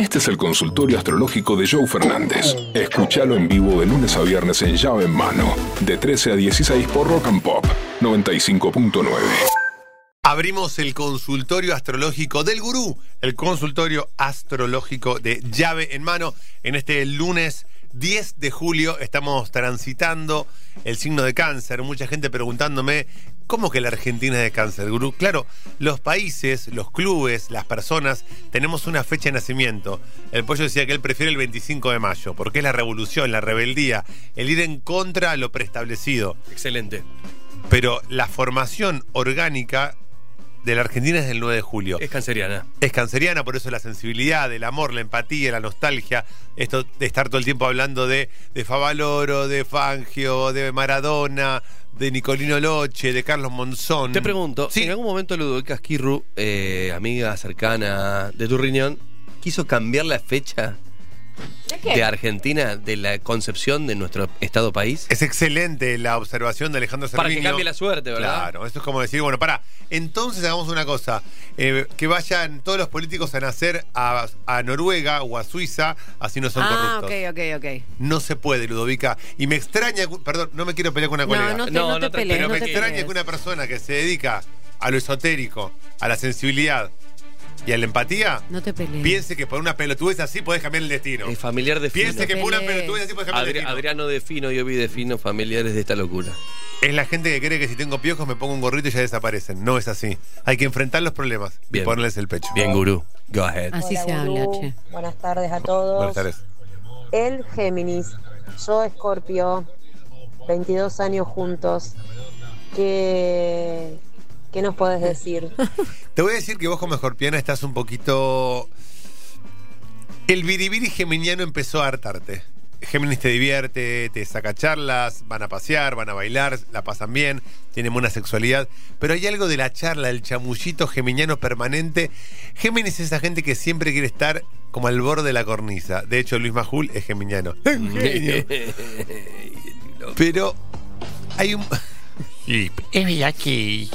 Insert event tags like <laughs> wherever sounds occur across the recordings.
Este es el consultorio astrológico de Joe Fernández. Escúchalo en vivo de lunes a viernes en llave en mano, de 13 a 16 por Rock and Pop 95.9. Abrimos el consultorio astrológico del gurú, el consultorio astrológico de llave en mano. En este lunes 10 de julio estamos transitando el signo de cáncer. Mucha gente preguntándome, ¿cómo que la Argentina es de cáncer, gurú? Claro, los países, los clubes, las personas, tenemos una fecha de nacimiento. El pollo decía que él prefiere el 25 de mayo, porque es la revolución, la rebeldía, el ir en contra a lo preestablecido. Excelente. Pero la formación orgánica de la Argentina es del 9 de julio. Es canceriana. Es canceriana, por eso la sensibilidad, el amor, la empatía, la nostalgia, esto de estar todo el tiempo hablando de, de Favaloro, de Fangio, de Maradona, de Nicolino Loche, de Carlos Monzón. Te pregunto, Sí. ¿en algún momento Ludovica Esquirru, eh, amiga cercana de tu riñón, quiso cambiar la fecha de Argentina, de la concepción de nuestro estado país? Es excelente la observación de Alejandro Para que cambie la suerte, ¿verdad? Claro, esto es como decir, bueno, para, entonces hagamos una cosa, eh, que vayan todos los políticos a nacer a, a Noruega o a Suiza, así no son Ah, corruptos. ok, ok, ok. No se puede, Ludovica. Y me extraña, perdón, no me quiero pelear con una colega. No, no te, No, no no te te- pelees, pero no me te extraña pelees. que una persona que se dedica a lo esotérico, a la sensibilidad y a la empatía, No te pelees. piense que por una pelotudez así podés cambiar el destino. Eh, familiar de Fino. Piense que por una pelotudez así podés cambiar el destino. Adriano de Fino y Obi de Fino, familiares de esta locura. Es la gente que cree que si tengo piojos me pongo un gorrito y ya desaparecen. No es así. Hay que enfrentar los problemas Bien. y ponerles el pecho. Bien, gurú. Go ahead. Así Hola, se habla, che. Buenas tardes a todos. Buenas tardes. El Géminis, yo Escorpio, 22 años juntos. ¿Qué, qué nos podés decir? <laughs> Te voy a decir que vos como escorpiana estás un poquito... El biribiri geminiano empezó a hartarte. Géminis te divierte, te saca charlas, van a pasear, van a bailar, la pasan bien, tienen buena sexualidad, pero hay algo de la charla, el chamullito geminiano permanente. Géminis es esa gente que siempre quiere estar como al borde de la cornisa. De hecho, Luis Majul es geminiano. <laughs> Pero hay un... Es verdad que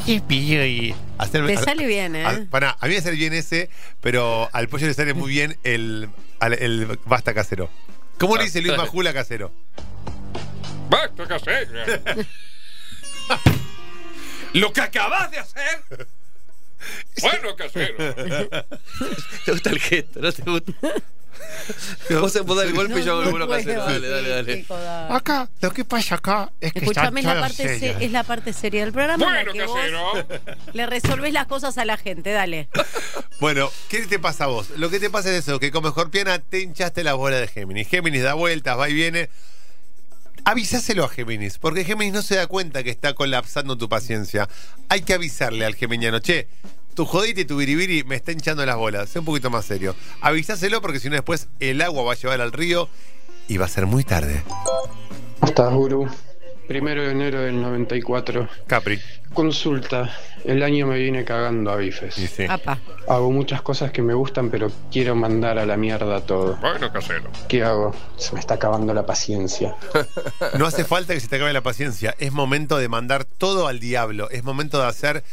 te pido y Te sale bien, ¿eh? A, pará, a mí me sale bien ese, pero al pollo le sale muy bien el, al- el basta casero. ¿Cómo le dice Luis Majula casero? ¡Basta hacer! <laughs> ¡Lo que acabas de hacer! <laughs> ¡Bueno hacer! <laughs> ¿Te gusta el gesto? ¿No te gusta? <laughs> Vos vos dar el golpe y yo hago el puedo, casero. Dale, dale, dale. acá lo que pasa acá es que Escúchame, es la, parte se- es la parte seria del programa en la ¡Bueno que vos casero! le resolvés las cosas a la gente, dale. <laughs> Bueno, ¿qué te pasa a vos? Lo que te pasa es eso, que como escorpiana te hinchaste la bola de Géminis. Géminis da vueltas, va y viene. Avisáselo a Géminis, porque Géminis no se da cuenta que está colapsando tu paciencia. Hay que avisarle al geminiano, che, tu jodita y tu biribiri me está hinchando las bolas. Sé un poquito más serio. Avisáselo porque si no después el agua va a llevar al río y va a ser muy tarde. ¿Cómo estás, Guru? Primero de enero del 94. Capri. Consulta. El año me viene cagando a bifes. Sí, sí. Apa. Hago muchas cosas que me gustan, pero quiero mandar a la mierda todo. ¡Bueno casero! ¿Qué hago? Se me está acabando la paciencia. <laughs> No hace falta que se te acabe la paciencia. Es momento de mandar todo al diablo. Es momento de hacer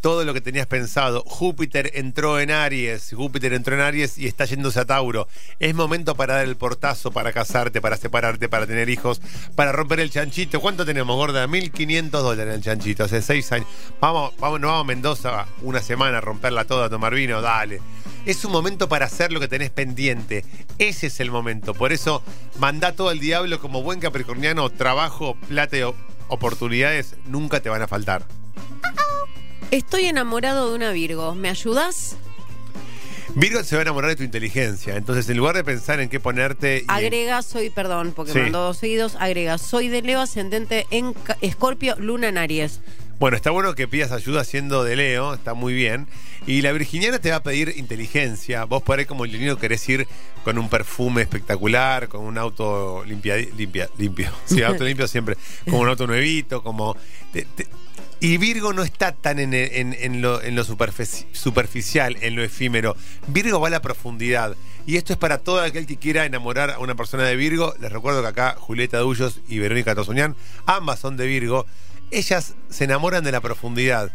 todo lo que tenías pensado. Júpiter entró en Aries. Júpiter entró en Aries y está yéndose a Tauro. Es momento para dar el portazo, para casarte, para separarte, para tener hijos, para romper el chanchito. ¿Cuánto tenemos, gorda? 1.500 dólares el chanchito. Hace seis años. Vamos, vamos, nos vamos a Mendoza una semana a romperla toda, a tomar vino. Dale. Es un momento para hacer lo que tenés pendiente. Ese es el momento. Por eso, mandá todo al diablo como buen capricorniano. Trabajo, plata y oportunidades nunca te van a faltar. Estoy enamorado de una Virgo. ¿Me ayudás? Virgo se va a enamorar de tu inteligencia. Entonces, en lugar de pensar en qué ponerte. y en- Agrega, soy, perdón, porque Sí. mandó dos seguidos. Agrega, soy de Leo ascendente en Escorpio, Luna en Aries. Bueno, está bueno que pidas ayuda siendo de Leo, está muy bien. Y la virginiana te va a pedir inteligencia. Vos por ahí como leonino querés ir con un perfume espectacular, con un auto limpia, limpia, limpio. <laughs> Sí, auto limpio siempre. Como un auto nuevito, como... te- te- y Virgo no está tan en, en- en lo, en lo superfici- superficial, en lo efímero. Virgo va a la profundidad. Y esto es para todo aquel que quiera enamorar a una persona de Virgo. Les recuerdo que acá Julieta Dullos y Verónica Tosuñán, ambas son de Virgo. Ellas se enamoran de la profundidad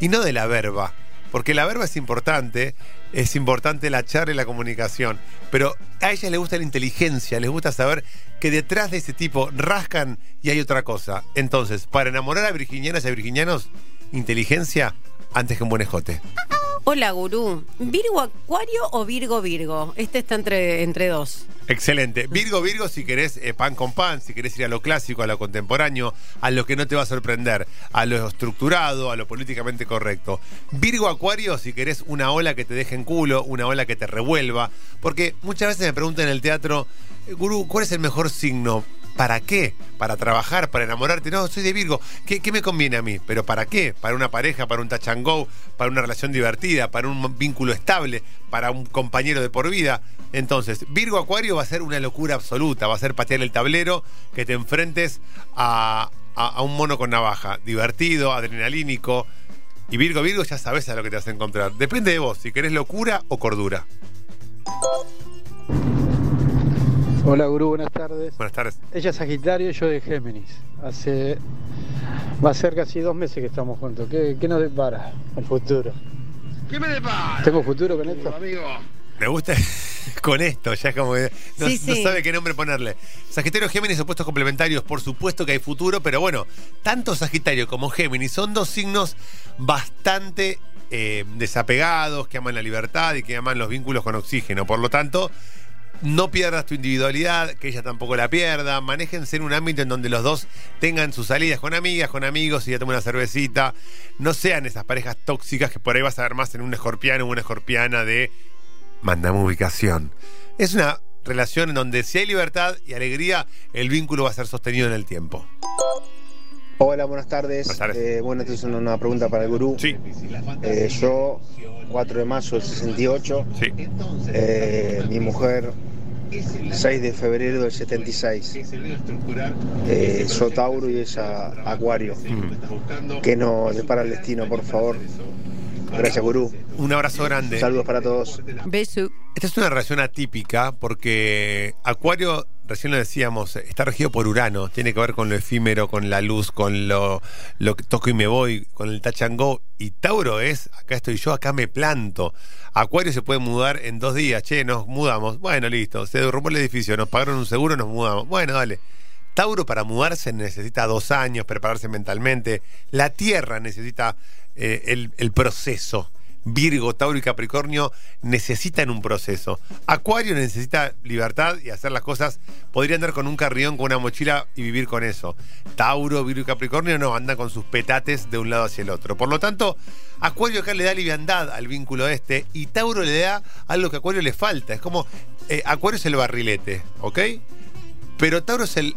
y no de la verba. Porque la verba es importante, es importante la charla y la comunicación, pero a ella le gusta la inteligencia, les gusta saber que detrás de ese tipo rascan y hay otra cosa. Entonces, para enamorar a virginianas y a virginianos, inteligencia antes que un buen escote. Hola, gurú. ¿Virgo Acuario o Virgo Virgo? Este está entre, entre dos. Excelente. Virgo, Virgo, si querés eh, pan con pan, si querés ir a lo clásico, a lo contemporáneo, a lo que no te va a sorprender, a lo estructurado, a lo políticamente correcto. Virgo, Acuario, si querés una ola que te deje en culo, una ola que te revuelva. Porque muchas veces me preguntan en el teatro, eh, gurú, ¿cuál es el mejor signo? ¿Para qué? ¿Para trabajar? ¿Para enamorarte? No, soy de Virgo. ¿Qué, me conviene a mí? ¿Pero para qué? ¿Para una pareja? ¿Para un touch? ¿Para una relación divertida? ¿Para un vínculo estable? ¿Para un compañero de por vida? Entonces, Virgo Acuario va a ser una locura absoluta. Va a ser patear el tablero, que te enfrentes a, a- a un mono con navaja. Divertido, adrenalínico. Y Virgo, Virgo, ya sabes a lo que te vas a encontrar. Depende de vos, si querés locura o cordura. Hola Gurú, buenas tardes. Buenas tardes. Ella es Sagitario y yo de Géminis. Hace. Va a ser casi dos meses que estamos juntos. ¿Qué, qué nos depara el futuro? ¿Qué me depara? ¿Tengo futuro con esto? Amigo. Me gusta <laughs> con esto, ya es como que no, Sí, no sí. sabe qué nombre ponerle. Sagitario, Géminis, opuestos complementarios, por supuesto que hay futuro, pero bueno, tanto Sagitario como Géminis son dos signos bastante eh, desapegados, que aman la libertad y que aman los vínculos con oxígeno. Por lo tanto, no pierdas tu individualidad, que ella tampoco la pierda. Manéjense en un ámbito en donde los dos tengan sus salidas con amigas, con amigos, y ya tomen una cervecita. No sean esas parejas tóxicas que por ahí vas a ver más en un escorpiano o una escorpiana de mandame ubicación. Es una relación en donde si hay libertad y alegría, el vínculo va a ser sostenido en el tiempo. Hola, buenas tardes. Buenas tardes. Eh, bueno, esta es una, una pregunta para el gurú. Sí, Eh, yo, 4 de mayo del 68. sí. Eh, mi mujer, 6 de febrero del 76. Eh, yo Tauro y ella Acuario. Mm. Que nos depara el destino, por favor. Gracias, gurú. Un abrazo grande. Saludos para todos. Beso. Esta es una relación atípica porque Acuario, recién lo decíamos, está regido por Urano, tiene que ver con lo efímero, con la luz, con lo, que toco y me voy, con el touch and go. Y Tauro es, acá estoy yo, acá me planto. Acuario se puede mudar en dos días, che, nos mudamos. Bueno, listo, se derrumbó el edificio, nos pagaron un seguro, nos mudamos. Bueno, dale. Tauro para mudarse necesita dos años, prepararse mentalmente. La Tierra necesita eh, el proceso. Virgo, Tauro y Capricornio necesitan un proceso. Acuario necesita libertad y hacer las cosas. Podría andar con un carrión, con una mochila y vivir con eso. Tauro, Virgo y Capricornio no, andan con sus petates de un lado hacia el otro. Por lo tanto, Acuario acá le da liviandad al vínculo este y Tauro le da algo que a Acuario le falta. Es como, eh, Acuario es el barrilete, ¿ok? Pero Tauro es el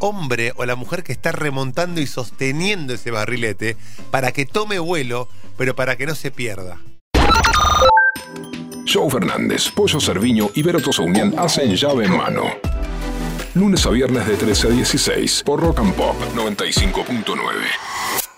hombre o la mujer que está remontando y sosteniendo ese barrilete para que tome vuelo, pero para que no se pierda. Joe Fernández, Pollo Cerviño y Vero Tosaunian hacen llave en mano. Lunes a viernes de 13 a 16 por Rock and Pop 95.9.